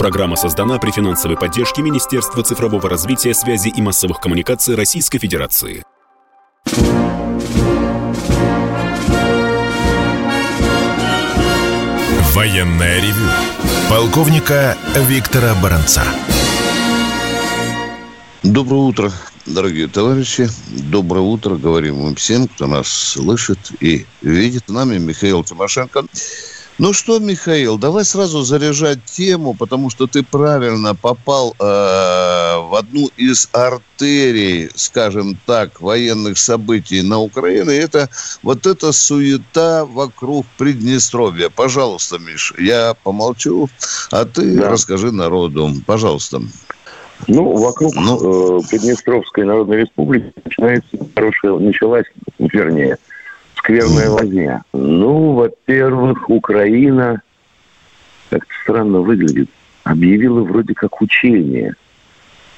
Программа создана при финансовой поддержке Министерства цифрового развития, связи и массовых коммуникаций Российской Федерации. Военная ревю. Полковника Виктора Баранца. Доброе утро, дорогие товарищи. Доброе утро, говорим мы всем, кто нас слышит и видит. С нами Михаил Тимошенко. Ну что, Михаил, давай сразу заряжать тему, потому что ты правильно попал э, в одну из артерий, скажем так, военных событий на Украине. Это вот эта суета вокруг Приднестровья. Пожалуйста, Миш, я помолчу, а ты да. расскажи народу. Пожалуйста. Ну, вокруг ну, э, Приднестровской Народной Республики начинается хорошая, началась, вернее, скверная возня. Ну, во-первых, Украина, как странно выглядит, объявила вроде как учение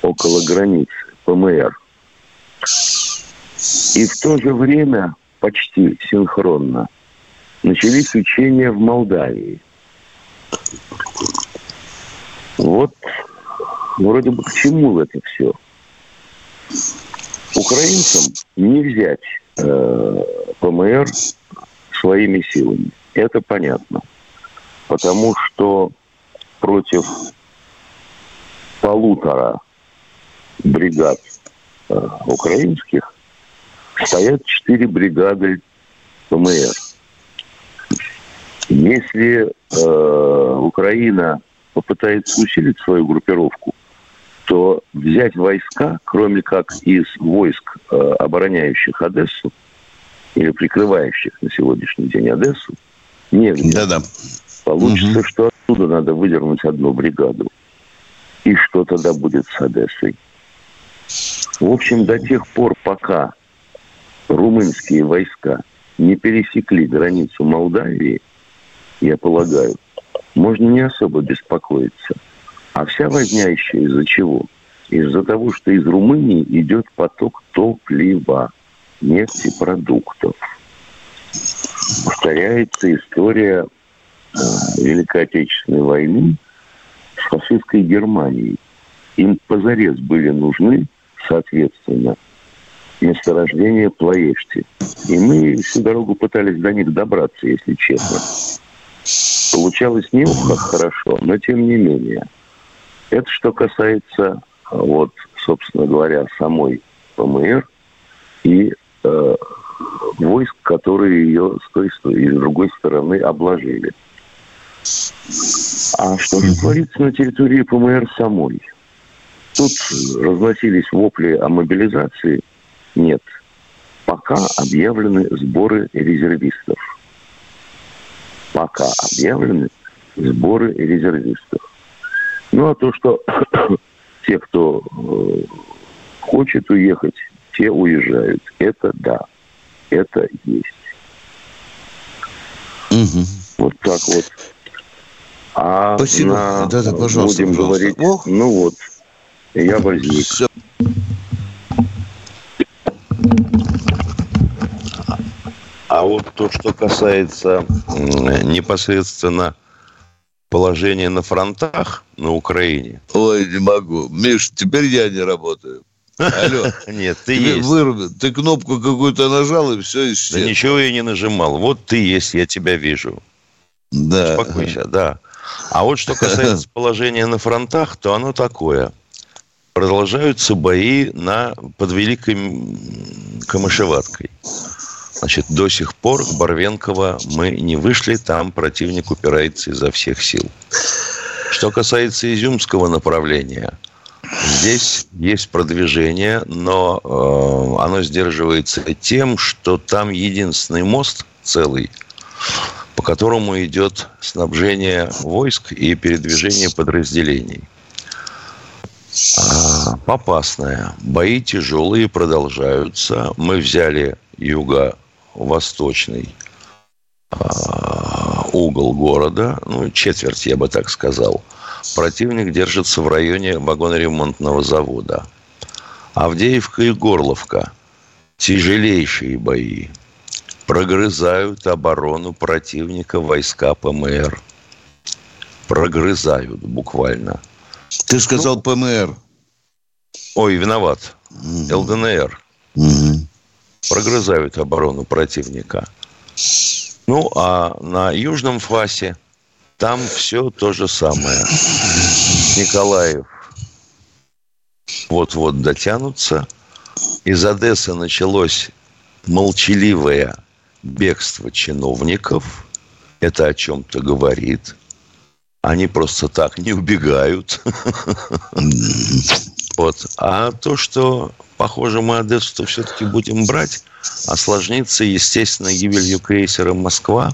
около границ ПМР. И в то же время, почти синхронно, начались учения в Молдавии. Вот вроде бы к чему это все? Украинцам не взять э, ПМР своими силами. Это понятно. Потому что против полутора бригад э, украинских стоят четыре бригады ПМР. Если э, Украина попытается усилить свою группировку, то взять войска, кроме как из войск, э, обороняющих Одессу, или прикрывающих на сегодняшний день Одессу, негде. Да-да. Получится, угу. что оттуда надо выдернуть одну бригаду. И что тогда будет с Одессой? В общем, до тех пор, пока румынские войска не пересекли границу Молдавии, я полагаю, можно не особо беспокоиться. А вся возня еще из-за чего? Из-за того, что из Румынии идет поток топлива нефтепродуктов. Повторяется история э, Великой Отечественной войны с фашистской Германией. Им позарез были нужны, соответственно, месторождения Плоешти. И мы всю дорогу пытались до них добраться, если честно. Получалось не как хорошо, но тем не менее. Это что касается, вот, собственно говоря, самой ПМР и э, войск, которые ее с той и с другой стороны обложили. А что же творится на территории ПМР самой? Тут разносились вопли о мобилизации. Нет. Пока объявлены сборы резервистов. Пока объявлены сборы резервистов. Ну а то, что те, кто э, хочет уехать все уезжают. Это да, это есть. Угу. Вот так вот. А Спасибо. На, да, да, пожалуйста, будем пожалуйста. говорить, Ох. ну вот, я возник. Все. А вот то, что касается непосредственно положения на фронтах на Украине. Ой, не могу. Миш, теперь я не работаю. Алло. Нет, ты есть. Вырубят. Ты кнопку какую-то нажал, и все исчезло. Да ничего я не нажимал. Вот ты есть, я тебя вижу. Да. Успокойся, да. А вот что касается положения на фронтах, то оно такое. Продолжаются бои на, под Великой Камышеваткой. Значит, до сих пор Барвенкова мы не вышли, там противник упирается изо всех сил. Что касается изюмского направления – Здесь есть продвижение, но э, оно сдерживается тем, что там единственный мост целый, по которому идет снабжение войск и передвижение подразделений. А, опасное. Бои тяжелые продолжаются. Мы взяли юго-восточный а, угол города, ну, четверть, я бы так сказал – противник держится в районе вагоноремонтного завода. Авдеевка и Горловка – тяжелейшие бои. Прогрызают оборону противника войска ПМР. прогрызают буквально. Ты сказал ну, ПМР. Ой, виноват. Угу. ЛДНР. Угу. Прогрызают оборону противника. Ну, а на Южном фасе там все то же самое. Николаев вот-вот дотянутся. Из Одессы началось молчаливое бегство чиновников. Это о чем-то говорит. Они просто так не убегают. Вот. А то, что, похоже, мы Одессу-то все-таки будем брать, осложнится, естественно, гибелью крейсера «Москва»,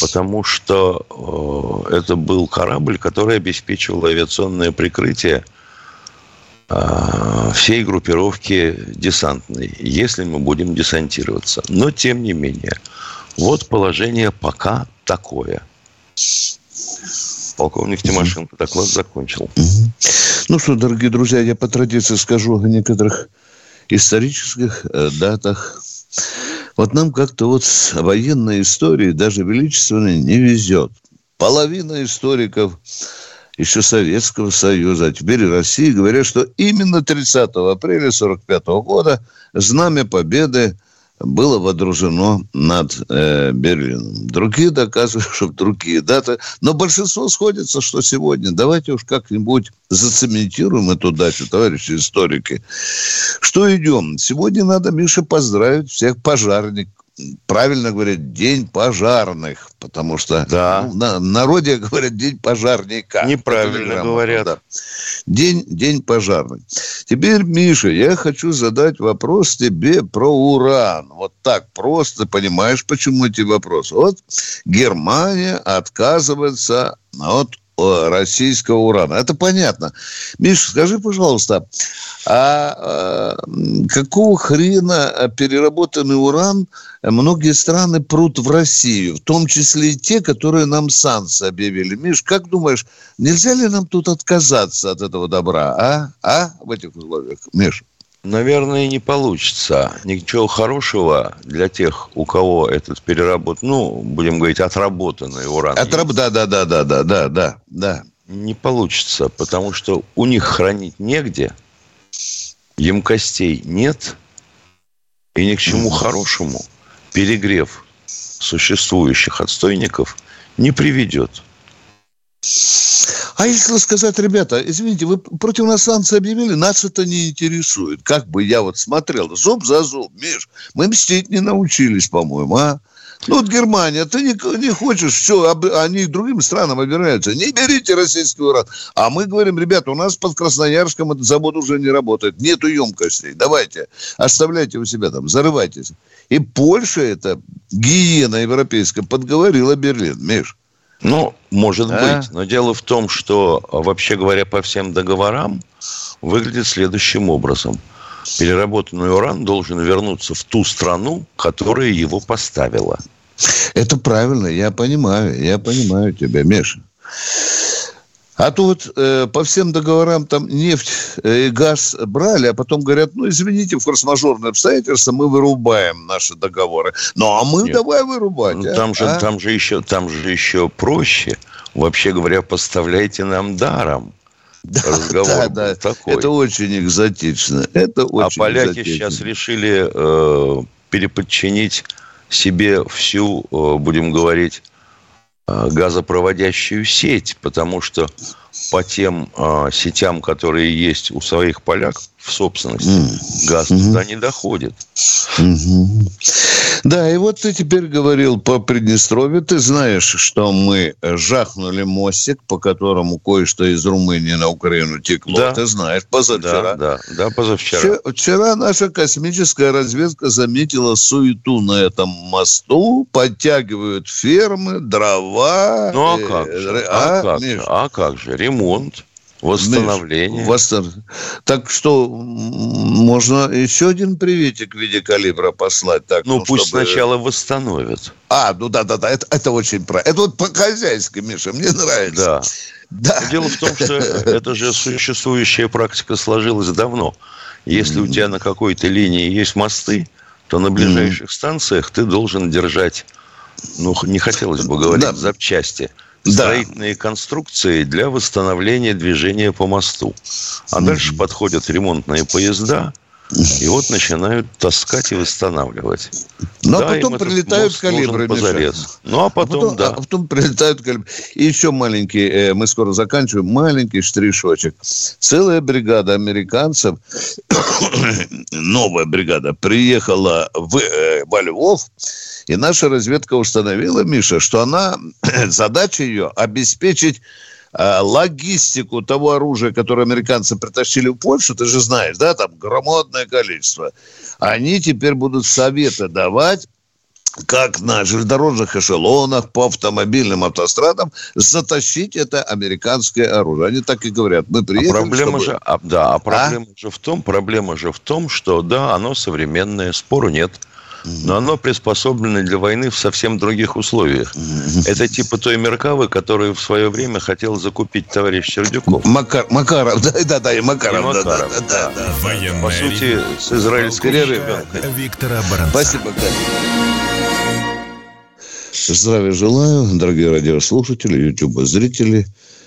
потому что э, это был корабль, который обеспечивал авиационное прикрытие э, всей группировки десантной, если мы будем десантироваться. Но, тем не менее, вот положение пока такое. Полковник Тимошенко доклад закончил. Ну что, дорогие друзья, я по традиции скажу о некоторых исторических э, датах. Вот нам как-то вот военной истории, даже величественной, не везет. Половина историков еще Советского Союза, а теперь России говорят, что именно 30 апреля 1945 года знамя Победы – было водружено над э, Берлином. Другие доказывают, что другие даты. Но большинство сходится, что сегодня. Давайте уж как-нибудь зацементируем эту дату, товарищи историки. Что идем? Сегодня надо, Миша, поздравить всех пожарников правильно говорят, день пожарных, потому что да. ну, на народе говорят день пожарника. Неправильно говорят. Да. День, день пожарных. Теперь, Миша, я хочу задать вопрос тебе про уран. Вот так просто, понимаешь, почему эти вопросы? Вот Германия отказывается от российского урана. Это понятно. Миша, скажи, пожалуйста, а, а какого хрена переработанный уран многие страны прут в Россию, в том числе и те, которые нам санкции объявили. Миш, как думаешь, нельзя ли нам тут отказаться от этого добра, а? А? В этих условиях, Миш? Наверное, не получится. Ничего хорошего для тех, у кого этот переработ, ну, будем говорить, отработанный уран. Отраб... Да, да, да, да, да, да, да, да. Не получится, потому что у них хранить негде, емкостей нет, и ни к чему хорошему перегрев существующих отстойников не приведет. А если сказать, ребята, извините, вы против нас санкции объявили, нас это не интересует. Как бы я вот смотрел, зуб за зуб, Миш, мы мстить не научились, по-моему, а? Ну, вот Германия, ты не, не хочешь, все, об, они другим странам обираются. Не берите российский уран. А мы говорим, ребята, у нас под Красноярском этот завод уже не работает. Нету емкостей. Давайте, оставляйте у себя там, зарывайтесь. И Польша, это гиена европейская, подговорила Берлин, Миш. Ну, может а? быть. Но дело в том, что, вообще говоря, по всем договорам выглядит следующим образом. Переработанный уран должен вернуться в ту страну, которая его поставила. Это правильно, я понимаю, я понимаю тебя, Миша. А то вот э, по всем договорам там нефть э, и газ брали, а потом говорят, ну, извините, в форс-мажорные обстоятельства мы вырубаем наши договоры. Ну, а мы Нет. давай вырубать. Ну, а? там, же, а? там, же еще, там же еще проще. Вообще говоря, поставляйте нам даром. Да, Разговор да, да. такой. Это очень экзотично. Это а очень а поляки экзотично. сейчас решили э, переподчинить себе всю, э, будем говорить, газопроводящую сеть, потому что по тем э, сетям, которые есть у своих поляков в собственности, mm. газ mm-hmm. туда не доходит. Mm-hmm. Да, и вот ты теперь говорил по Приднестровью. Ты знаешь, что мы жахнули мостик, по которому кое-что из Румынии на Украину текло. Да. Ты знаешь, позавчера. Да, да, да, позавчера. Вчера, вчера наша космическая разведка заметила суету на этом мосту. Подтягивают фермы, дрова. Ну, а как же? А, а, как, же? а как же? Ремонт. Восстановление. Восстан... Так что можно еще один приветик в виде калибра послать. Так, ну, ну пусть чтобы... сначала восстановят. А, ну да, да, да, это, это очень правильно. Это вот по-хозяйски, Миша, мне нравится. Да. да. Дело в том, что это же существующая практика сложилась давно. Если у тебя на какой-то линии есть мосты, то на ближайших станциях ты должен держать, ну, не хотелось бы говорить, запчасти – строительные конструкции для восстановления движения по мосту. А дальше подходят ремонтные поезда, и вот начинают таскать и восстанавливать. Ну, а Да, потом прилетают калибры. Ну, а потом, потом, да. а потом прилетают калибры. И еще маленький, э, мы скоро заканчиваем, маленький штришочек. Целая бригада американцев, новая бригада, приехала в, э, во Львов, и наша разведка установила, Миша, что она, задача ее обеспечить э, логистику того оружия, которое американцы притащили в Польшу, ты же знаешь, да, там громадное количество. Они теперь будут советы давать, как на железнодорожных эшелонах по автомобильным автострадам затащить это американское оружие. Они так и говорят. Мы А приехали, проблема чтобы- же, а, да, а проблема же в том, проблема же в том, что да, оно современное, спору нет, но оно приспособлено для войны в совсем других условиях. Это типа той Меркавы, которую в свое время хотел закупить товарищ Сердюков. Макар, Макаров, да, да, да, и Макаров, И да, да, Макаров, да, да, да. По сути, с израильской Перерыв. щебенкой. Виктора Баранца. Спасибо, Катя. Здравия желаю, дорогие радиослушатели, ютуб-зрители.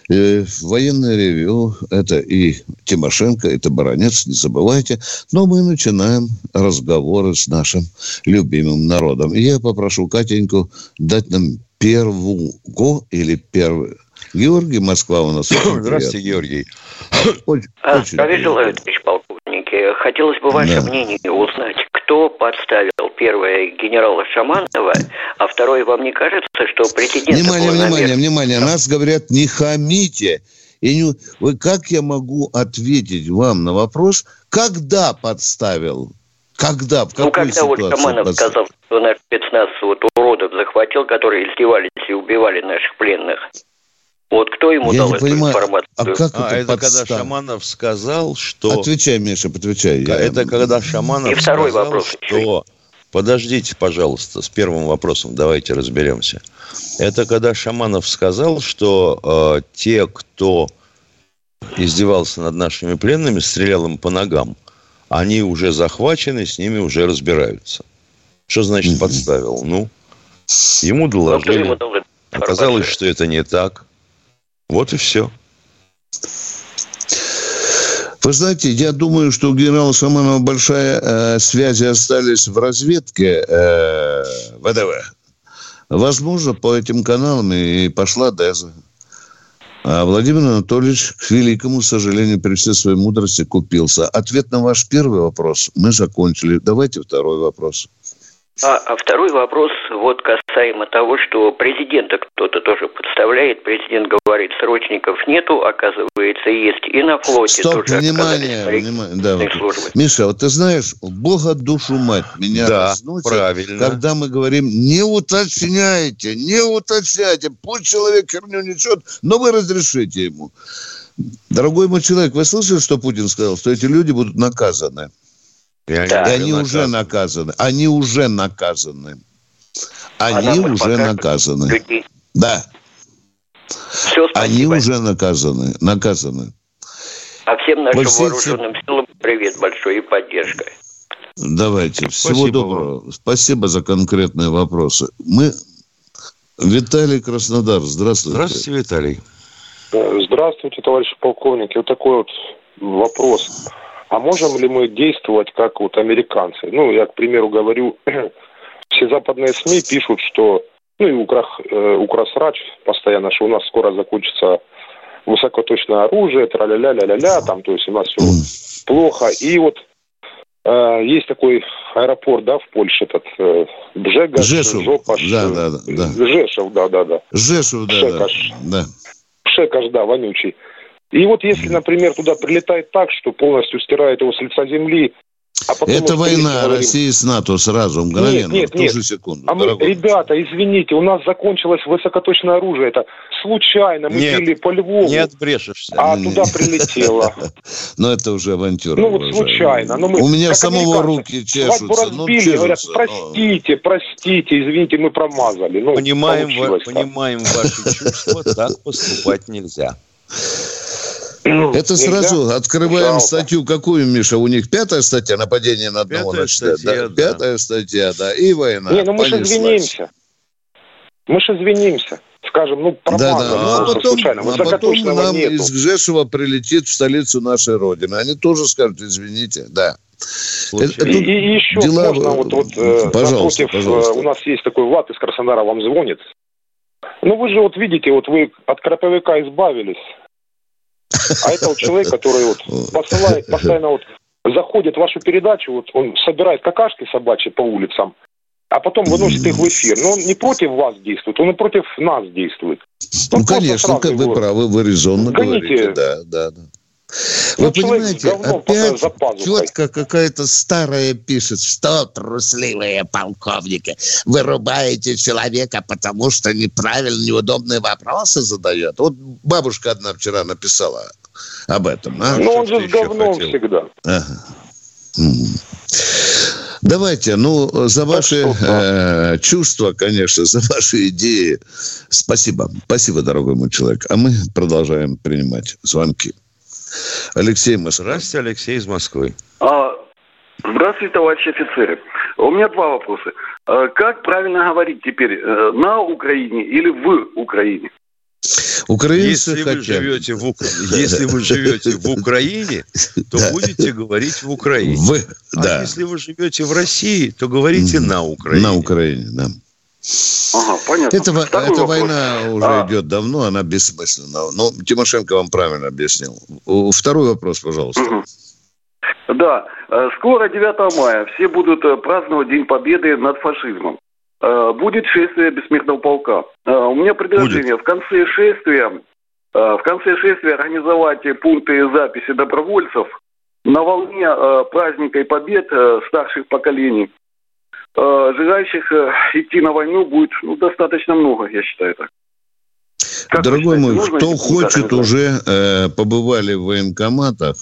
Э, Военное ревю – это и Тимошенко, это Баранец, не забывайте. Но мы начинаем разговоры с нашим любимым народом. И я попрошу Катеньку дать нам первую или первый. Георгий, Москва у нас. Здравствуйте. Георгий. Очень, А, очень Здравия приятно. Хотелось бы ваше Да. мнение узнать, кто подставил первое генерала Шаманова, а второе, вам не кажется, что президент... Внимание, внимание, намер- внимание. Нас говорят, не хамите. И не... Вы, как я могу ответить вам на вопрос, когда подставил? Когда? В Ну, какой когда вот Шаманов подставил? сказал, что наш спецназ вот уродов захватил, которые издевались и убивали наших пленных. Вот кто ему Я дал не эту понимаю, информацию? а как А, это, это когда подстав- Шаманов сказал, что... Отвечай, Миша, отвечай. Я- Это когда Шаманов И второй сказал, вопрос еще. что... Подождите, пожалуйста, с первым вопросом давайте разберемся. Это когда Шаманов сказал, что э, те, кто издевался над нашими пленными, стрелял им по ногам, они уже захвачены, с ними уже разбираются. Что значит подставил? Ну, ему Ну, доложили. Оказалось, что это не так. Вот и все. Вы знаете, я думаю, что у генерала Шаманова большая э, связи остались в разведке э, ВДВ. Возможно, по этим каналам и пошла Деза. А Владимир Анатольевич, к великому сожалению, при всей своей мудрости купился. Ответ на ваш первый вопрос мы закончили. Давайте второй вопрос. А, а второй вопрос вот касаемо того, что президента кто-то тоже подставляет. Президент говорит, срочников нету, оказывается, есть. И на флоте Стоп, тоже внимание, внимание. Да, вот. Миша, вот ты знаешь, Бога душу мать меня Да, разносит, правильно. когда мы говорим, не уточняйте, не уточняйте, пусть человек херню несет, но вы разрешите ему. Дорогой мой человек, вы слышали, что Путин сказал, что эти люди будут наказаны? И они, Да. И они уже наказаны. Они уже наказаны. Они уже наказаны. людей. Да, Все, они уже наказаны. Наказаны. А всем нашим всей вооруженным силам привет большой и поддержка. Давайте. Всего Спасибо доброго. Спасибо за конкретные вопросы. Мы... Виталий Краснодар, здравствуйте. Здравствуйте, Виталий. Здравствуйте, товарищи полковники. Вот такой вот вопрос. А можем ли мы действовать как вот американцы? Ну, я, к примеру, говорю, все западные СМИ пишут, что, ну и Украх, э, Украсрач постоянно, что у нас скоро закончится высокоточное оружие, тра-ля-ля-ля-ля-ля, там, то есть у нас все плохо. И вот э, есть такой аэропорт, да, в Польше, этот э, Бжега, Жешув. Жопаш, Да, э, да, да, да. Жешев, да-да-да. Жешев, да, да. Шекаш. да. Пшекаш, да, вонючий. И вот если, например, туда прилетает так, что полностью стирает его с лица земли, а потом... Это война говорим, России с НАТО сразу, мгновенно, нет, в ту нет. же секунду. А мы, дорогой. ребята, извините, у нас закончилось высокоточное оружие. Это случайно мы Нет, били по Львову, Не отбрешешься. а Не, не. туда прилетело. Но это уже авантюра. Ну вот случайно. Но мы, У меня самого руки Свадьбу чешутся. Ну, разбили, говорят, чешутся, но- простите, простите, извините, мы промазали. Ну, понимаем ваши чувства, так поступать нельзя. Ну, Это нельзя? сразу открываем Жалко. статью, какую, Миша? У них пятая статья нападение на одного Пятая начальника. статья, Да, да. Пятая статья, да. И война. Не, ну мы же извинимся. Мы же извинимся. скажем, ну, Да, промазали да. Ну, а потом, случайно. а потом нам нету. из Гжешева прилетит в столицу нашей Родины. Они тоже скажут, извините, да. Это- И, и еще дела- можно, вот, вот э, Пожалуйста, напротив, э, пожалуйста. у нас есть такой Влад из Краснодара, вам звонит. Ну, вы же вот видите, вот вы от краповика избавились. А это вот человек, который вот посылает, постоянно вот заходит в вашу передачу, вот он собирает какашки собачьи по улицам, а потом выносит их в эфир. Но он не против вас действует, он и против нас действует. Ну, Он просто конечно, сразу как вы правы, вы резонно Гоните. говорите. Да, да, да. Ну, Вы человек понимаете, опять тетка какая-то старая пишет, что трусливые полковники, вырубаете человека, потому что неправильно, неудобные вопросы задает. Вот бабушка одна вчера написала об этом. а? Ну, он же с говном хотел? всегда. Ага. Давайте, ну, за ваши э, чувства, конечно, за ваши идеи. Спасибо. Спасибо, дорогой мой человек. А мы продолжаем принимать звонки. Алексей Москва. Здравствуйте, Алексей из Москвы. А, Здравствуйте, товарищи офицеры. У меня два вопроса. А, Как правильно говорить теперь, э, на Украине или в Украине? Украинцы Если вы, хотят... живете в, если вы живете в Украине, то Да. будете говорить в Украине. Вы, А да, если вы живете в России, то говорите на Украине. на Украине, да. Ага, понятно. Это, во- Второй эта вопрос. война уже А. идет давно, она бессмысленна. Но Тимошенко вам правильно объяснил. Второй вопрос, пожалуйста. Мгм. Да, э, скоро 9 мая все будут э, праздновать День Победы над фашизмом. Э, Будет шествие бессмертного полка. У меня предложение в конце шествия, в конце шествия организовать пункты записи добровольцев на волне праздника и побед старших поколений. Э, Желающих э, идти на войну будет ну, достаточно много, я считаю так. Как Дорогой считаете, мой, кто хочет организовать? уже э, побывали в военкоматах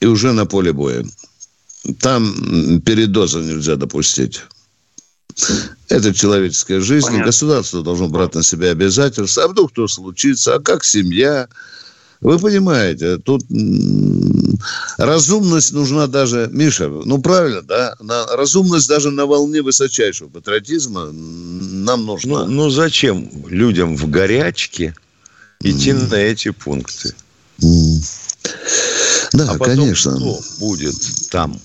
и уже на поле боя. Там передоза нельзя допустить. Это человеческая жизнь. Понятно. Государство должно брать на себя обязательства. А вдруг что случится? А как семья? Вы понимаете, тут разумность нужна даже, Миша, ну правильно, да, на, разумность даже на волне высочайшего патриотизма нам нужна. Ну, ну зачем людям в горячке идти на эти пункты? М. Да, а потом конечно. кто будет там?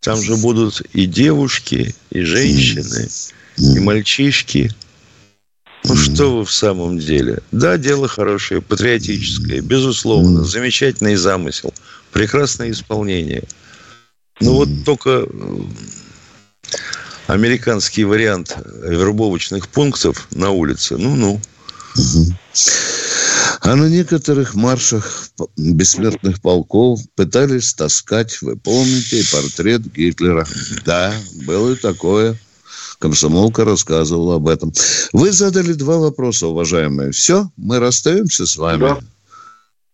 Там же будут и девушки, и женщины, и мальчишки. Ну что вы в самом деле? Да, дело хорошее, патриотическое, безусловно, замечательный замысел, прекрасное исполнение. Ну вот только э, американский вариант вербовочных пунктов на улице, ну-ну. А на некоторых маршах бессмертных полков пытались таскать, вы помните, портрет Гитлера. Да, было такое. Комсомолка рассказывала об этом. Вы задали два вопроса, уважаемые. Все, мы расстаемся с вами. Да.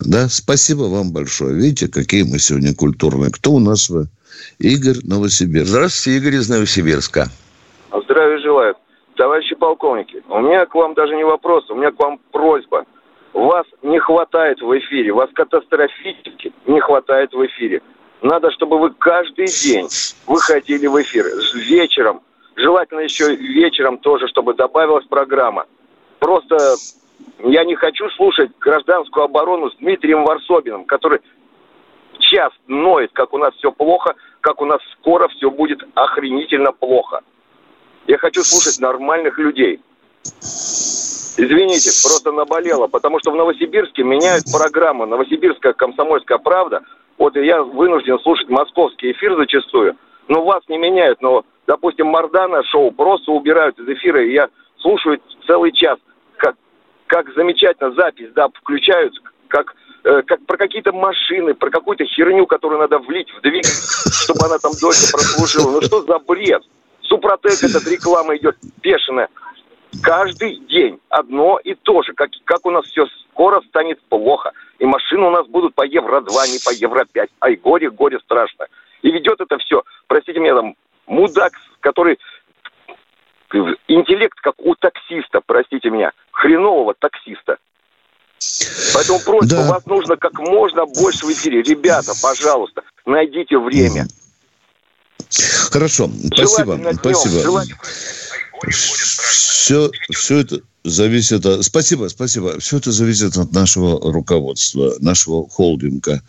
Да, спасибо вам большое. Видите, какие мы сегодня культурные. Кто у нас? вы? Игорь Новосибирск. Здравствуйте, Игорь из Новосибирска. Здравия желаю. Товарищи полковники, у меня к вам даже не вопрос, у меня к вам просьба. Вас не хватает в эфире, вас катастрофически не хватает в эфире. Надо, чтобы вы каждый день выходили в эфир вечером. Желательно еще вечером тоже, чтобы добавилась программа. Просто я не хочу слушать гражданскую оборону с Дмитрием Варсобиным, который час ноет, как у нас все плохо, как у нас скоро все будет охренительно плохо. Я хочу слушать нормальных людей. Извините, просто наболело, потому что в Новосибирске меняют программу. Новосибирская комсомольская правда. Вот и я вынужден слушать московский эфир зачастую. Но вас не меняют. Но, допустим, Мардана шоу просто убирают из эфира. И я слушаю целый час, как, как замечательно запись, да, включают, как, э, как про какие-то машины, про какую-то херню, которую надо влить в двигатель, чтобы она там дольше прослужила. Ну что за бред? Супротек этот реклама идет бешеная. Каждый день одно и то же. Как, как у нас все скоро станет плохо. И машины у нас будут по Евро-2, не по Евро-5. Ай, горе, горе страшно. И ведет это там, мудак, который интеллект как у таксиста, простите меня, хренового таксиста. Поэтому просьба, Да. вас нужно как можно больше в эфире. Ребята, пожалуйста, найдите время. Хорошо, спасибо. Днем, спасибо. желательно- Все, все это зависит от... Спасибо, спасибо. Все это зависит от нашего руководства, нашего холдинга.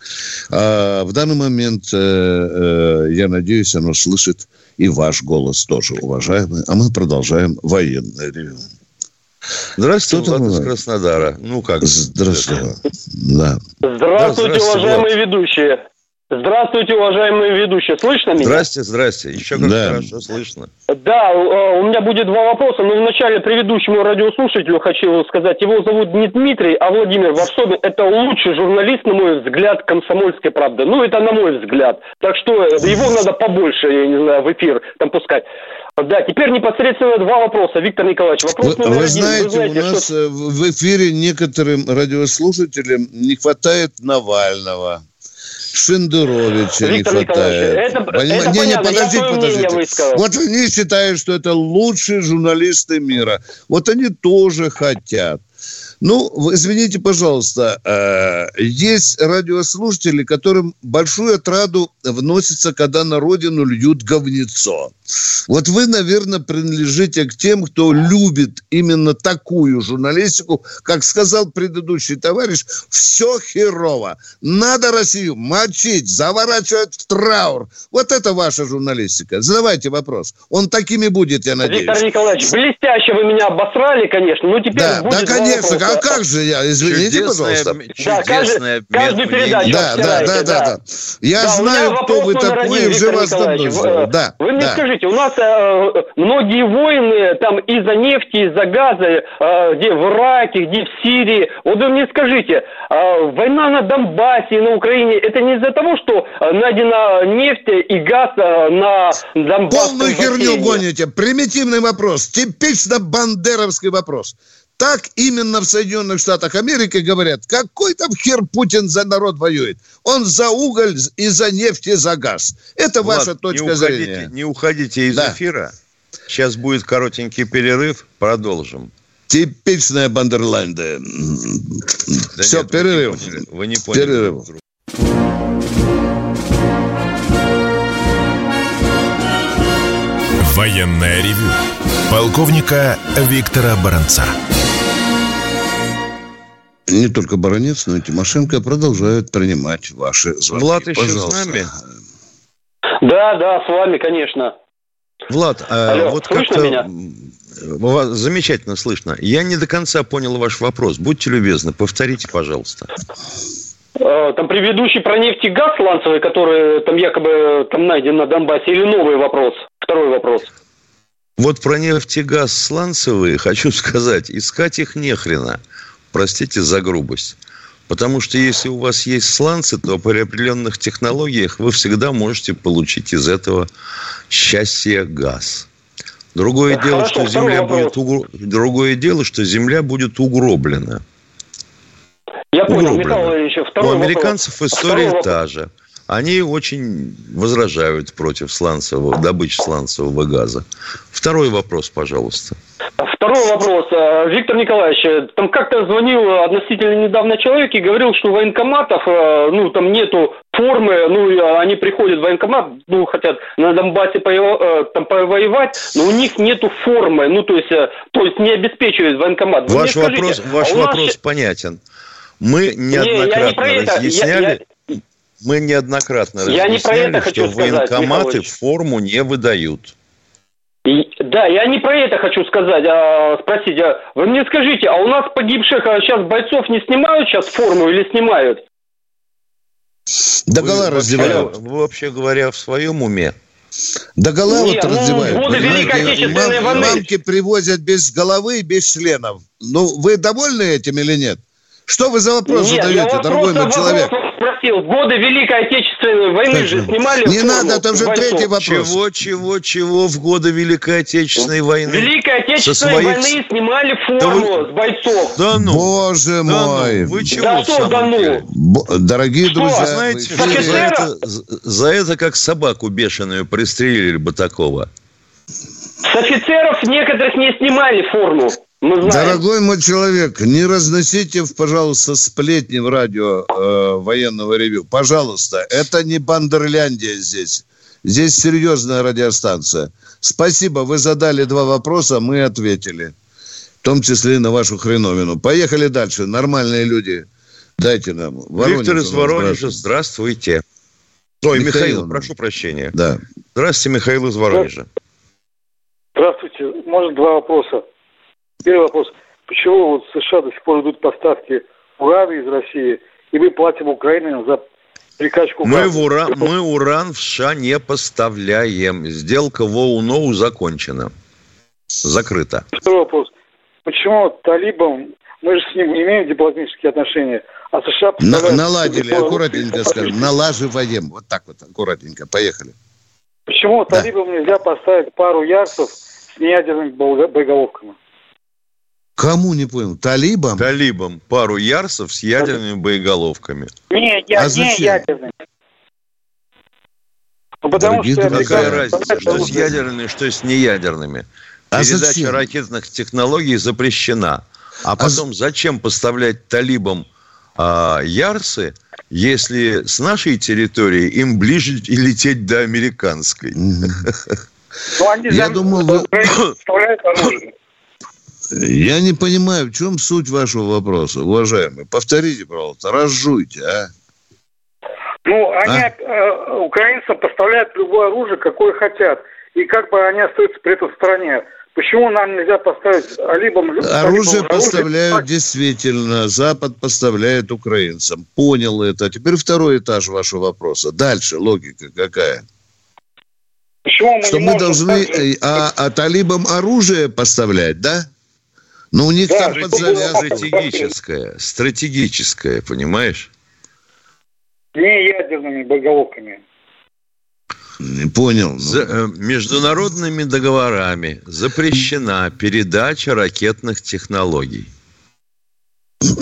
А в данный момент, э, э, я надеюсь, оно слышит и ваш голос тоже, уважаемый. А мы продолжаем военное ревю. Здравствуйте, Влад из Краснодара. Ну как? Здравствуйте. Да. Здравствуйте, да, здравствуйте уважаемые Влад. ведущие. Здравствуйте, уважаемые ведущие. Слышно меня? Здрасте, здрасте. Еще как да. хорошо слышно. Да, у меня будет два вопроса. Но вначале предыдущему радиослушателю хочу сказать. Его зовут не Дмитрий, а Владимир Варсобин. Это лучший журналист, на мой взгляд, комсомольской правды. Ну, это на мой взгляд. Так что его надо побольше, я не знаю, в эфир там пускать. Да, теперь непосредственно два вопроса. Виктор Николаевич, вопрос вы, номер вы один. Знаете, вы знаете, у нас что... Э, в эфире некоторым радиослушателям не хватает Навального. Шендеровича Виктор не хватает. Это, это не, не, подождите, подождите. Вот они считают, что это лучшие журналисты мира. Вот они тоже хотят. Ну, извините, пожалуйста, э, есть радиослушатели, которым большую отраду вносится, когда на родину льют говнецо. Вот вы, наверное, принадлежите к тем, кто любит именно такую журналистику. Как сказал предыдущий товарищ, все херово. Надо Россию мочить, заворачивать в траур. Вот это ваша журналистика. Задавайте вопрос. Он такими будет, я надеюсь. Виктор Николаевич, блестяще вы меня обосрали, конечно. Ну, теперь да, да, конечно. А как же я? Извините, чудесная, пожалуйста. Да, каждый, каждую передачу. Да, да, да, да, да. Я да, знаю, кто вы такой, и уже вас давно знаю. Да, вы мне да. скажите, у нас э, многие войны там из-за нефти, из-за газа, э, где в Ираке, где в Сирии. Вот вы мне скажите, э, война на Донбассе, на Украине, это не из-за того, что э, найдена нефть и газ э, на Донбассе? Полную херню гоните. Примитивный вопрос. Типично бандеровский вопрос. Так именно в Соединенных Штатах Америки говорят, какой там хер Путин за народ воюет. Он за уголь и за нефть и за газ. Это Влад, ваша точка не уходите, зрения. Не уходите из да. эфира. Сейчас будет коротенький перерыв. Продолжим. Типичная Бандерланды. Да Все, нет, перерыв. Вы не поняли. Вы не поняли. Перерыв. Военная ревю. Полковника Виктора Баранца не только Баранец, но и Тимошенко продолжают принимать ваши звонки. Влад еще Пожалуйста. с нами? Да, да, с вами, конечно. Влад, а Алло, вот как-то... Меня? Замечательно слышно. Я не до конца понял ваш вопрос. Будьте любезны, повторите, пожалуйста. А, там предыдущий про нефть и газ сланцевый, который там якобы там найден на Донбассе, или новый вопрос? Второй вопрос. Вот про нефть и газ сланцевые хочу сказать, искать их нехрена простите за грубость. Потому что если у вас есть сланцы, то при определенных технологиях вы всегда можете получить из этого счастье газ. Другое дело, что земля будет угро... другое дело, что земля будет угроблена. Я понял, Михаил Ильич, У американцев вопрос. история второй та же. Они очень возражают против сланцевого, добычи сланцевого газа. Второй вопрос, пожалуйста. Второй вопрос. Э, Виктор Николаевич, э, там как-то звонил относительно недавно человек и говорил, что военкоматов, э, ну, там нету формы, ну, они приходят в военкомат, ну, хотят на Донбассе пово- там повоевать, но у них нету формы, ну, то есть, то есть не обеспечивает военкомат. Вы ваш скажите, вопрос, ваш а вопрос нас... понятен. Мы неоднократно не, не разъясняли... Я, я... Мы неоднократно я разъясняли, не про это хочу что сказать, военкоматы форму не выдают. Да, я не про это хочу сказать, а спросить. А вы мне скажите, а у нас погибших а сейчас бойцов не снимают сейчас форму или снимают? Догола раздевают. Вы, вообще говоря, в своем уме? Догола вот ну, раздевают. Годы Великой мам, войны. Мамки привозят без головы и без членов. Ну, вы довольны этим или нет? Что вы за вопрос Нет, задаете, дорогой мой человек? спросил. В годы Великой Отечественной войны так же снимали... Не надо, это уже бойцов. третий вопрос. Чего, чего, чего в годы Великой Отечественной войны? Великой Отечественной своих... войны снимали форму да вы... с бойцов. Да ну. Боже да мой. Ну. Вы чего да что, да ну. Дорогие что? друзья... Знаете, вы... за, это, за это как собаку бешеную пристрелили бы такого. С офицеров некоторых не снимали форму. Мы знаем. Дорогой мой человек, не разносите, пожалуйста, сплетни в радио э, военного ревю. Пожалуйста, это не Бандерляндия здесь. Здесь серьезная радиостанция. Спасибо, вы задали два вопроса, мы ответили. В том числе и на вашу хреновину. Поехали дальше. Нормальные люди. Дайте нам. Воронеж, Виктор из Воронежа, здравствуйте. Ой, Михаил, Михаил, прошу прощения. Да. Здравствуйте, Михаил из Воронежа. Здравствуйте. Может, два вопроса. Первый вопрос. Почему вот США до сих пор идут поставки урана из России, и мы платим Украине за прикачку мы, в уран, мы уран в США не поставляем. Сделка в ОУНОУ закончена. Закрыта. Второй вопрос. Почему талибам, мы же с ним имеем дипломатические отношения, а США... На, наладили, аккуратненько скажем, налаживаем. Вот так вот, аккуратненько. Поехали. Почему да. талибам нельзя поставить пару ярсов с неядерными боеголовками? Кому не понял? Талибам? Талибам. Пару ярсов с ядерными боеголовками. Не, я, а не ядерными. Ну, потому Дорогие что какая разница, что с ядерными, что с неядерными? А Передача зачем? ракетных технологий запрещена. А, а потом, з... зачем поставлять талибам а, ярсы, если с нашей территории им ближе и лететь до американской? Ну, Я думал, вы... Я не понимаю, в чем суть вашего вопроса, уважаемый. Повторите, пожалуйста, разжуйте, а? Ну, они, а? э, украинцам поставляют любое оружие, какое хотят. И как бы они остаются при этом в стране. Почему нам нельзя поставить алибам... Оружие алибам, поставляют оружие? действительно. Запад поставляет украинцам. Понял это. Теперь второй этаж вашего вопроса. Дальше логика какая? Почему мы Что мы должны. Э, а, а талибам оружие поставлять, да? Ну, у них да, там под завязкой. Стратегическое. Стратегическое, понимаешь? Не ядерными боеголовками. Не понял. Ну. За, э, международными договорами запрещена передача ракетных технологий.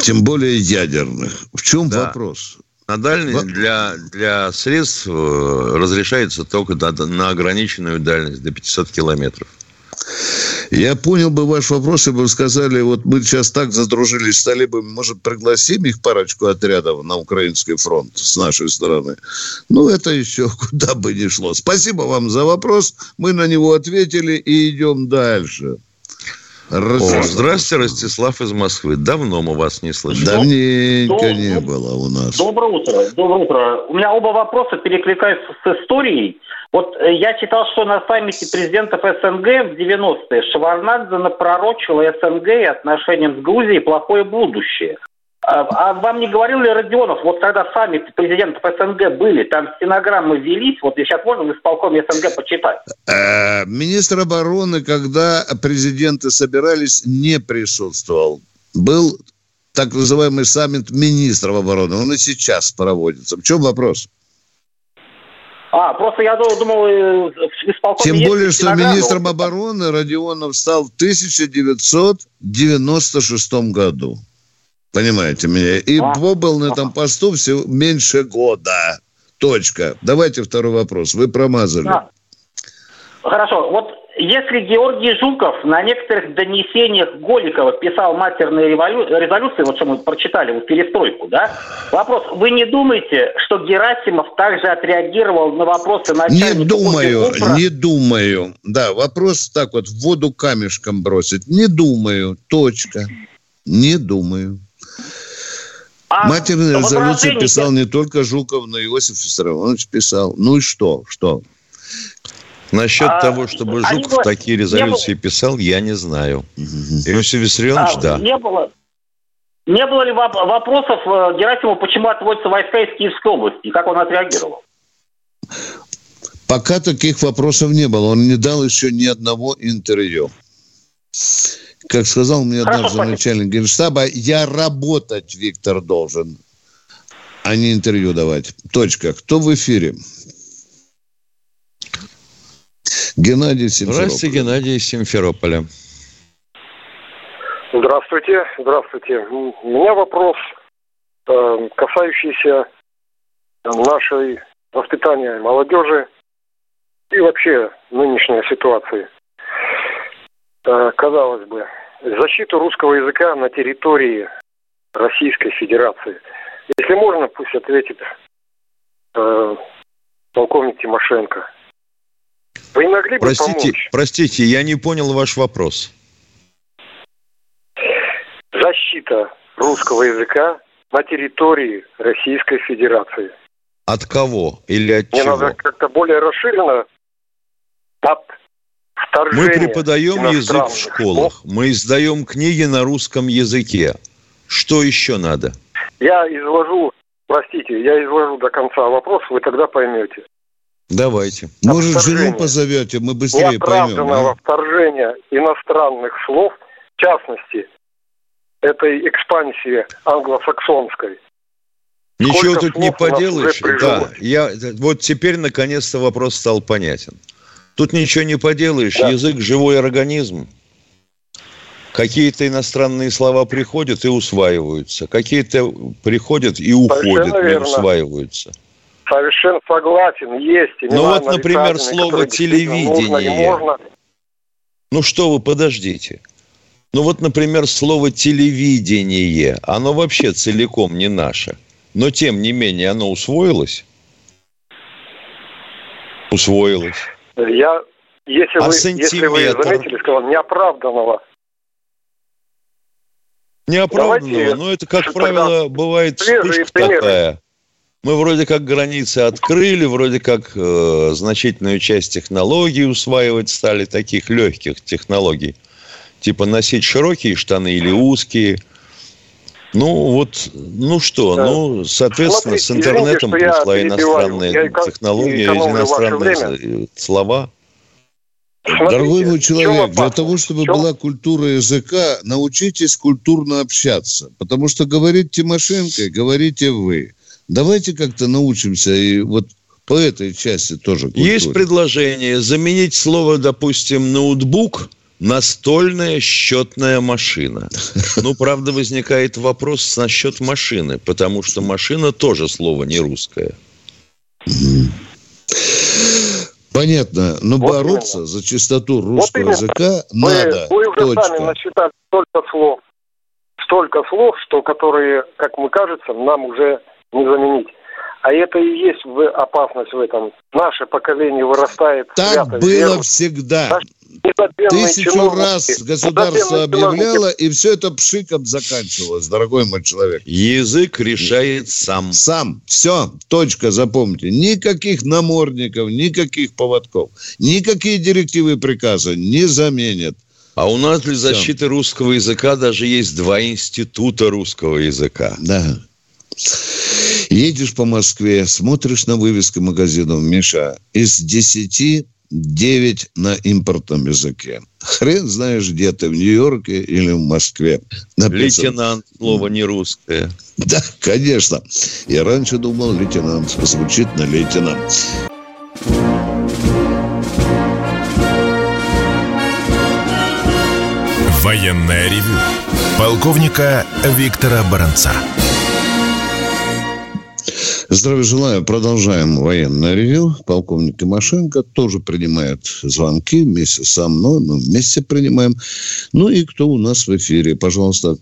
Тем более ядерных. В чем да. вопрос? На дальность для, для средств э, разрешается только на, на ограниченную дальность до 500 километров. Я понял бы ваш вопрос, если бы сказали, вот мы сейчас так задружились с талибами, может, пригласим их парочку отрядов на украинский фронт с нашей стороны. Ну, это еще куда бы ни шло. Спасибо вам за вопрос. Мы на него ответили и идем дальше. О, здравствуйте, Ростислав из Москвы. Давно мы вас не слышали. Давненько Доб... не было у нас. Доброе утро. Доброе утро. У меня оба вопроса перекликаются с историей. Вот э, я читал, что на саммите президентов СНГ в 90-е Шеварнадзе напророчила СНГ и отношениям с Грузией плохое будущее. А, а вам не говорил ли Родионов, вот когда саммиты президентов СНГ были, там стенограммы велись, вот сейчас можно в исполкоме СНГ почитать? Э, министр обороны, когда президенты собирались, не присутствовал. Был так называемый саммит министров обороны. Он и сейчас проводится. В чем вопрос? А, просто я думал, э, в исполкоме Тем более, что министром обороны Родионов стал в 1996 году. Понимаете меня? И а? побыл на этом посту всего меньше года. Точка. Давайте второй вопрос. Вы промазали. Да. Хорошо. Вот если Георгий Жуков на некоторых донесениях Голикова писал матерные револю... резолюции, вот что мы прочитали, вот перестройку, да? Вопрос, вы не думаете, что Герасимов также отреагировал на вопросы начальника? Не думаю, не думаю. Да, вопрос так вот в воду камешком бросить. Не думаю, точка. Не думаю. А Матерные резолюции писал не только Жуков, но и Иосиф Виссарионович писал. Ну и что? Что? Насчет а, того, чтобы Жуков они, такие резолюции было... писал, я не знаю. Иосиф Виссарионович, а, да. Не было, не было ли вопросов э, Герасиму, почему отводятся войска из Киевской области, и как он отреагировал? Пока таких вопросов не было. Он не дал еще ни одного интервью. Как сказал мне однажды начальник генштаба, я работать, Виктор, должен, а не интервью давать. Точка. Кто в эфире? Геннадий Симферополь. Здравствуйте, Геннадий Симферополя. Здравствуйте, здравствуйте. У меня вопрос, э, касающийся нашей воспитания молодежи и вообще нынешней ситуации. Э, казалось бы, защиту русского языка на территории Российской Федерации. Если можно, пусть ответит э, полковник Тимошенко. Вы могли бы Простите, помочь? простите, я не понял ваш вопрос. Защита русского языка на территории Российской Федерации. От кого или от Мне чего? надо как-то более расширенно от Мы преподаем язык в школах, мы издаем книги на русском языке. Что еще надо? Я изложу, простите, я изложу до конца вопрос, вы тогда поймете. Давайте. Может, вторжения. жену позовете, мы быстрее поймем. Неоправданного а? вторжения иностранных слов, в частности, этой экспансии англосаксонской. Ничего Сколько тут не поделаешь. Да, я, вот теперь наконец-то вопрос стал понятен. Тут ничего не поделаешь. Язык – живой организм. Какие-то иностранные слова приходят и усваиваются. Какие-то приходят и уходят, не верно. усваиваются. Совершенно согласен, есть. Ну вот, например, слово «телевидение». можно. Ну что вы, подождите. Ну вот, например, слово «телевидение», оно вообще целиком не наше. Но, тем не менее, оно усвоилось? Усвоилось. Я, если, А вы, если вы сантиметр? заметили, сказал, неоправданного. Неоправданного, Давайте но это, как правило, бывает вспышка примеры. такая. Мы вроде как границы открыли, вроде как э, значительную часть технологий усваивать стали, таких легких технологий. Типа носить широкие штаны или узкие. Ну вот, ну что, Да. ну, соответственно, с Смотрите, интернетом извините, пришла иностранная Я технология, иностранные время. слова. Дорогой мой человек, для того, чтобы была культура языка, научитесь культурно общаться. Потому что говорит Тимошенко, говорите вы. Давайте как-то научимся и вот по этой части тоже культуре. Есть предложение заменить слово, допустим, ноутбук настольная счетная машина. Ну, правда, возникает вопрос насчет машины, потому что машина тоже слово не русское. Понятно, но Вот бороться за чистоту русского именно. языка Вы, надо. вы уже сами Точка. насчитали столько слов, столько слов, что которые, как мне кажется, нам уже не заменить. А это и есть опасность в этом. Наше поколение вырастает Так свято, было верно. всегда. Тысячу чиновники, раз государство незабвенные чиновники. объявляло, и все это пшиком заканчивалось, дорогой мой человек. Язык решает сам. Сам. Все, точка, запомните. Никаких намордников, никаких поводков, никакие директивы и приказы не заменят. А у нас для защиты русского языка даже есть два института русского языка. Да. Едешь по Москве, смотришь на вывески магазинов, Миша, из 10 9 на импортном языке. Хрен знаешь, где ты, в Нью-Йорке или в Москве. Написано. Лейтенант, слово не русское. Да, конечно. Я раньше думал, лейтенант звучит на лейтенант. Военное ревю полковника Виктора Баранца. Здравия желаю. Продолжаем военное ревю. Полковник Тимошенко тоже принимает звонки вместе со мной. Мы вместе принимаем. Ну и кто у нас в эфире? Пожалуйста,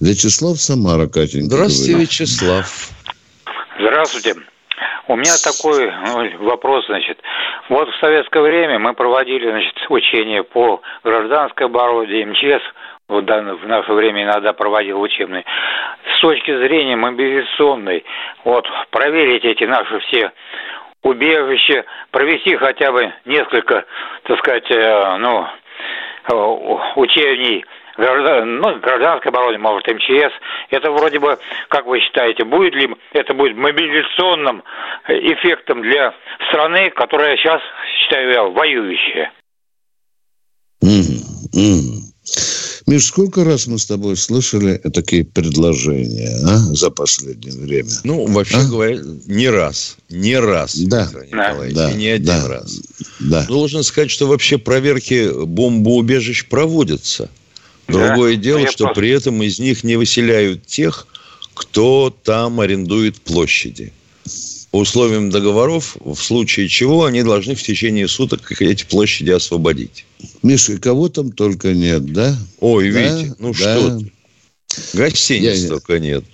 Вячеслав Самара, Катенька. Здравствуйте, говорит. Вячеслав. Здравствуйте. У меня такой ну, вопрос, значит. Вот в советское время мы проводили, значит, учения по гражданской обороне, МЧС, вот в наше время иногда проводил учебные. С точки зрения мобилизационной, вот, проверить эти наши все убежища, провести хотя бы несколько, так сказать, э, ну, э, учений граждан, ну, гражданской обороны, может, МЧС. Это вроде бы, как вы считаете, будет ли это будет мобилизационным эффектом для страны, которая сейчас, считаю я, воюющая? Мгм, мгм. Миш, сколько раз мы с тобой слышали такие предложения а, за последнее время? Ну, вообще А? говоря, не раз. Не раз, Да. Николаевич, Да, и не один да. раз. Да. Должен сказать, что вообще проверки бомбоубежищ проводятся. Другое Да, дело, что просто- при этом из них не выселяют тех, кто там арендует площади. По условиям договоров, в случае чего они должны в течение суток эти площади освободить. Миша, и кого там только нет, да? Ой, Да, видите, ну да. что ты. Гостиниц Я- только нет.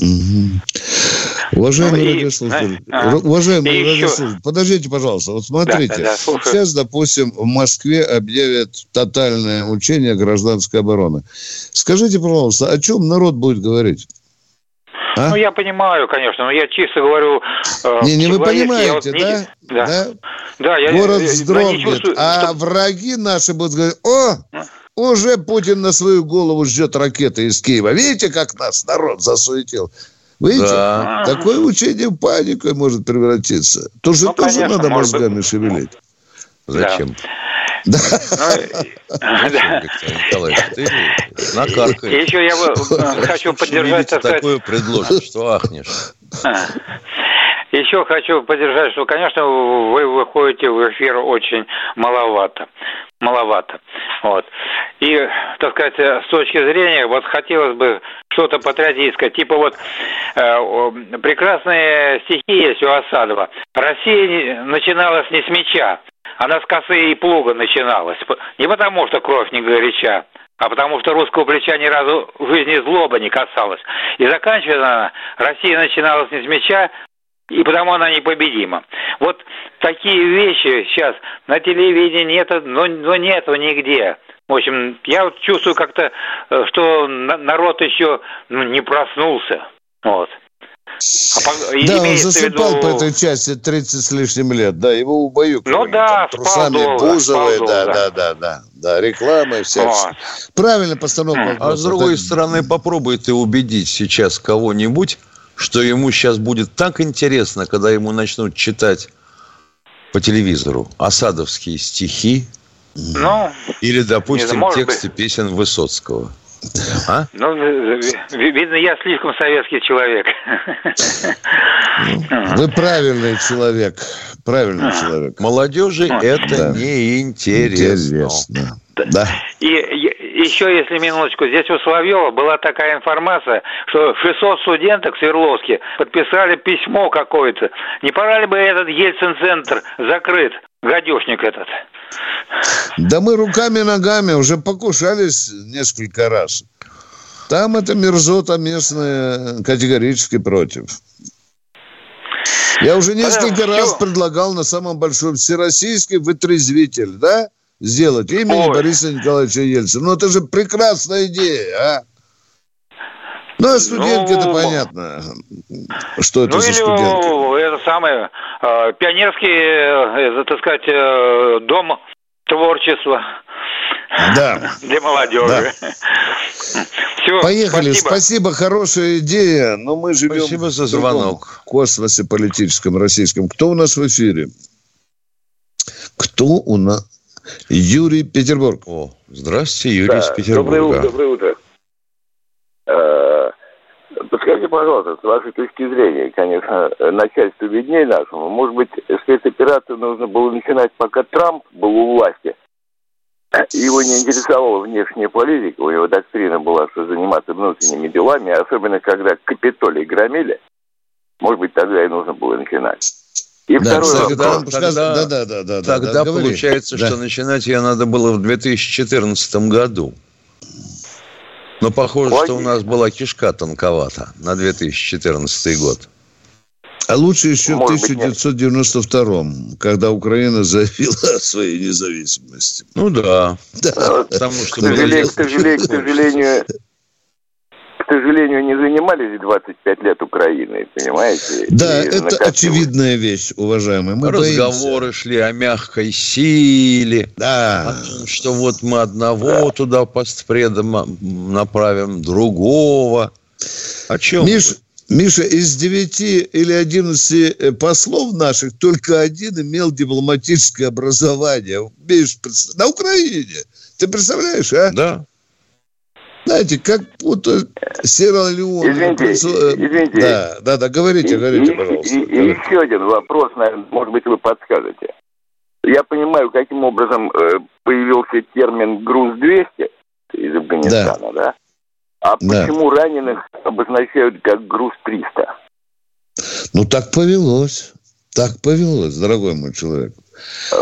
Мгм. Уважаемый Ну и- радиослушатель, а, еще- подождите, пожалуйста, вот смотрите, Да, да, да, сейчас, допустим, в Москве объявят тотальное учение гражданской обороны. Скажите, пожалуйста, о чем народ будет говорить? А? Ну, я понимаю, конечно, но я чисто говорю... э, Не, не вы я понимаете, вот не- да? Да. Да, я Город я- я не вздрогнет, чувствую, а что- враги наши будут говорить, о, уже Путин на свою голову ждет ракеты из Киева. Видите, как нас народ засуетил? Видите? Да. Такое учение в панику может превратиться. Тут же Ну, тоже конечно, надо может быть. мозгами шевелить. Зачем? Ну? Ты накаркаешь. Еще я э, хочу поддержать, такое предложишь, что ахнешь. Еще хочу поддержать, что, конечно, вы выходите в эфир очень маловато. Маловато. Вот. И, так сказать, с точки зрения, вот хотелось бы что-то патриотическое, типа вот э, прекрасные стихи есть у Осадова. Россия начиналась не с меча, она с косы и плуга начиналась. Не потому, что кровь не горяча, а потому что русского плеча ни разу в жизни злоба не касалась. И заканчивается она, Россия начиналась не с меча, и потому она непобедима. Вот такие вещи сейчас на телевидении нет, но, но нету нигде. В общем, я вот чувствую как-то, э, что на- народ еще ну, не проснулся. Вот. А Да, он засыпал виду- по этой части 30 с лишним лет. Да, его убаюкали. Ну да, спал трусами долго, Бузовой, да, долго. да, да, да, да, реклама и вся. Вот. Правильная постановка А с другой стороны, попробуй ты убедить сейчас кого-нибудь, что ему сейчас будет так интересно, когда ему начнут читать по телевизору осадовские стихи Ну, или, допустим, может тексты песен Высоцкого. А? ну, ви- ви- видно, я слишком советский человек. Вы правильный человек. Правильный человек. Молодежи это Да. неинтересно. Интересно. Да. И еще, если минуточку, здесь у Соловьева была такая информация, что 600 студенток в Свердловске подписали письмо какое-то. Не пора ли бы этот Ельцин-центр закрыт, гадюшник этот? Да мы руками ногами уже покушались несколько раз. Там это мерзота местная категорически против. Я уже несколько всё. раз предлагал на самом большом всероссийский вытрезвитель, да, сделать имени Ой. Бориса Николаевича Ельцина. Ну, это же прекрасная идея, а? Ну, а студентки, это Ну, понятно, что это ну за студентки. о, это самое, э, пионерский, э, так сказать, э, дом творчества Да. для молодежи. Все, Поехали. спасибо. Спасибо. хорошая идея. Но мы живем Спасибо за в звонок. космосе политическом российском. Кто у нас в эфире? Кто у нас? Юрий Петербург. О, здравствуйте, Юрий из Да, Петербурга. Доброе утро, доброе утро. Э, Подскажите, пожалуйста, с вашей точки зрения, конечно, начальству виднее нашему, может быть, спецоперацию нужно было начинать, пока Трамп был у власти. Его не интересовала внешняя политика, у него доктрина была, что заниматься внутренними делами, особенно когда Капитолий громили, может быть, тогда и нужно было начинать. И Да, второй кстати, вопрос. Трамп сказал- да, да, да, да, да, Тогда да, говори. получается, Да. что начинать ее надо было в 2014 году. Но похоже, что у нас была кишка тонковата на 2014 год. А лучше еще Может в быть, нет. 1992 когда Украина заявила о своей независимости. Ну да. Да. Потому что к сожалению, к сожалению, к сожалению, к сожалению, не занимались 25 лет Украиной, понимаете? Да, И это накопилось. очевидная вещь, уважаемые. Мы Разговоры шли о мягкой силе. Да. О том, что вот мы одного туда постпредом направим, другого. О чем? Миш, Миша, из 9 или 11 э, послов наших только один имел дипломатическое образование. Миш, на Украине. Ты представляешь, а? Да. Знаете, как будто Сьерра-Леоне. Извините, прису- извините. Да, да, да, говорите, И- говорите, и- пожалуйста. И, и еще один вопрос, наверное, может быть, вы подскажете. Я понимаю, каким образом э, появился термин «груз-200» из Афганистана, да? А Да. почему раненых обозначают как «груз-300»? Ну, так повелось. Так повелось, дорогой мой человек.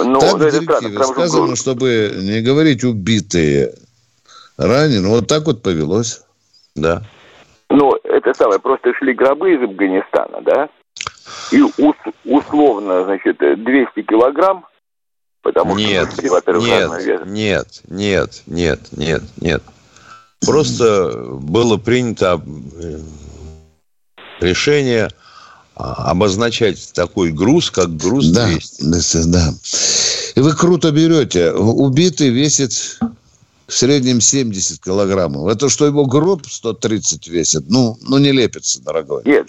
Ну, так в это директиве сказано, груз- чтобы не говорить убитые, раненые. Вот так вот повелось. Да. Ну, это самое, просто шли гробы из Афганистана, да, и ус- условно, значит, 200 килограмм, потому Нет, что... во-первых, нет, нет, нет, нет, нет, нет. Просто было принято э, решение а, обозначать такой груз, как груз Да, 200. да, да. И вы круто берете. Убитый весит в среднем 70 килограммов. Это что его гроб 130 весит? Ну, ну не лепится, дорогой. Нет,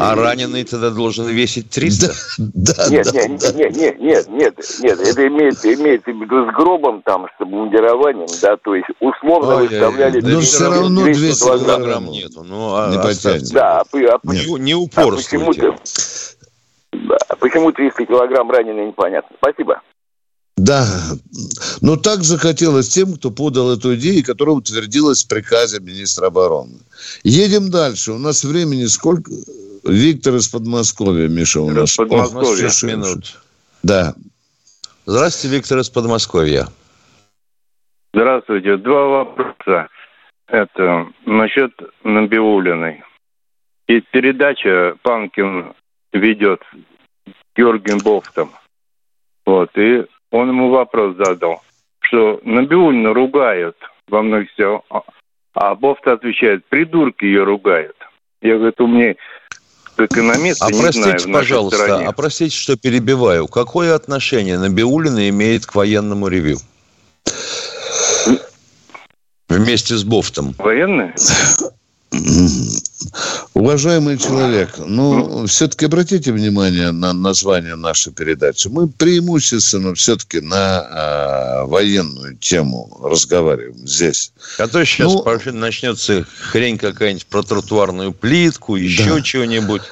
А раненый тогда должен весить 300? Да, нет, да, нет, да. нет, нет, нет, нет, нет, это имеется, имеется в виду с гробом там, с обмундированием, да, то есть условно Ой, выставляли... Но все равно 200 килограмм нету. Ну, а Не оставьте. потянет. Да, а, а Не, не а упорствуйте. почему-то... Да, а почему 300 килограмм раненый, непонятно. Спасибо. Да, но так захотелось тем, кто подал эту идею, которая утвердилась в приказе министра обороны. Едем дальше. У нас времени сколько? Виктор из Подмосковья, Миша, у нас. Нас О, минут. Да. Здравствуйте, Виктор из Подмосковья. Здравствуйте. Два вопроса. Это насчет Набиулиной. И передача Панкин ведет с Георгием Бофтом. Вот. И он ему вопрос задал, что Набиулина ругают во многих все, а Бофт отвечает, придурки ее ругают. Я говорю, у меня экономист, А не знаю, простите, нашей пожалуйста, стране. а простите, что перебиваю. Какое отношение Набиулина имеет к военному ревю? Вместе с Бофтом. Военные? Уважаемый человек, ну, все-таки обратите внимание на название нашей передачи. Мы преимущественно все-таки на а, военную тему разговариваем здесь. А то сейчас Ну- начнется хрень какая-нибудь про тротуарную плитку, еще Да. чего-нибудь.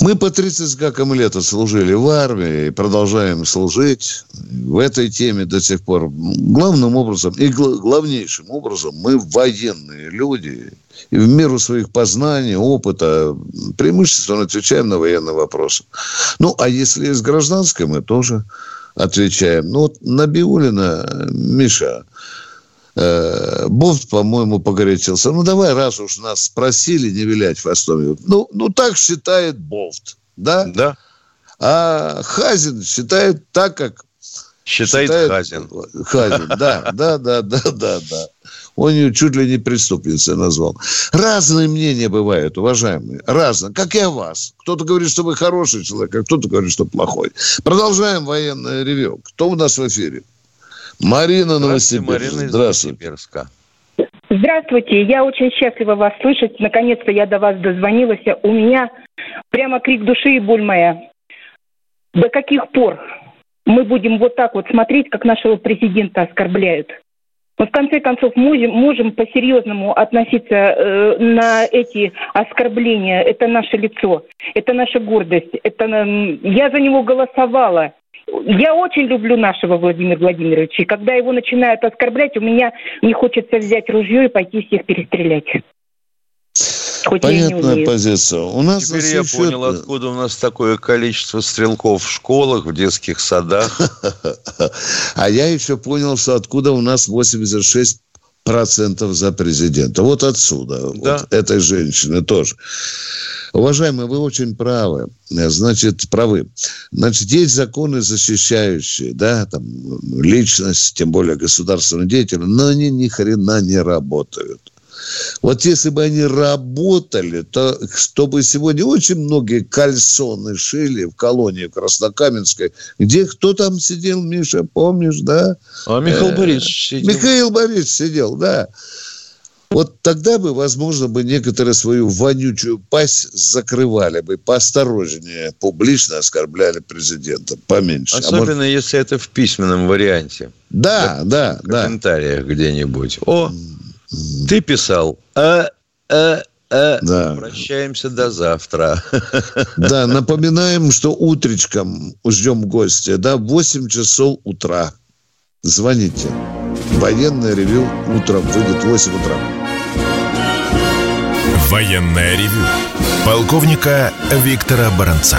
Мы по 30 с гаком лета служили в армии и продолжаем служить в этой теме до сих пор. Главным образом и гла- главнейшим образом мы военные люди. И в меру своих познаний, опыта преимущественно отвечаем на военные вопросы. Ну, а если есть гражданское, мы тоже отвечаем. Ну, вот Набиулина, Миша, э, по-моему, погорячился. Ну, давай, раз уж нас спросили не вилять хвостом. Ну, ну, так считает Бофт, да? Да. А Хазин считает так, как... Считает Хазин. Хазин, да, да, да, да, да, да. Он ее чуть ли не преступницей назвал. Разные мнения бывают, уважаемые. Разные. Как и о вас. Кто-то говорит, что вы хороший человек, а кто-то говорит, что плохой. Продолжаем военное ревю. Кто у нас в эфире? Марина Здравствуйте, Новосибирск. Марина Здравствуйте. Здравствуйте, я очень счастлива вас слышать. Наконец-то я до вас дозвонилась. У меня прямо крик души и боль моя. До каких пор мы будем вот так вот смотреть, как нашего президента оскорбляют? Мы в конце концов можем, можем по-серьезному относиться э, на эти оскорбления. Это наше лицо, это наша гордость. Это, м, я за него голосовала. Я очень люблю нашего Владимира Владимировича. И когда его начинают оскорблять, у меня не хочется взять ружье и пойти всех перестрелять. Хоть Понятная позиция. У нас Теперь я свете- понял, откуда у нас такое количество стрелков в школах, в детских садах. А я еще понял, что откуда у нас 86 процентов за президента. Вот отсюда. Вот этой женщины тоже. Уважаемые, вы очень правы. Значит, правы. Значит, есть законы, защищающие, да, там, личность, тем более государственного деятеля, но они ни хрена не работают. Вот если бы они работали, то чтобы сегодня очень многие кальсоны шили в колонии Краснокаменской, где кто там сидел, Миша, помнишь, да? А Михаил Э, Борисович сидел. Михаил Борисович сидел, да. Вот тогда бы, возможно, бы некоторые свою вонючую пасть закрывали бы, поосторожнее, публично оскорбляли президента, поменьше. А может- Особенно, если это в письменном варианте. Да, да, В комментариях где-нибудь. О, ты писал. А, а, а. Прощаемся до завтра. Да, напоминаем, что утречком ждем гостя, да, в 8 часов утра. Звоните. Военное ревю утром выйдет в 8 утра. Военное ревю полковника Виктора Баранца.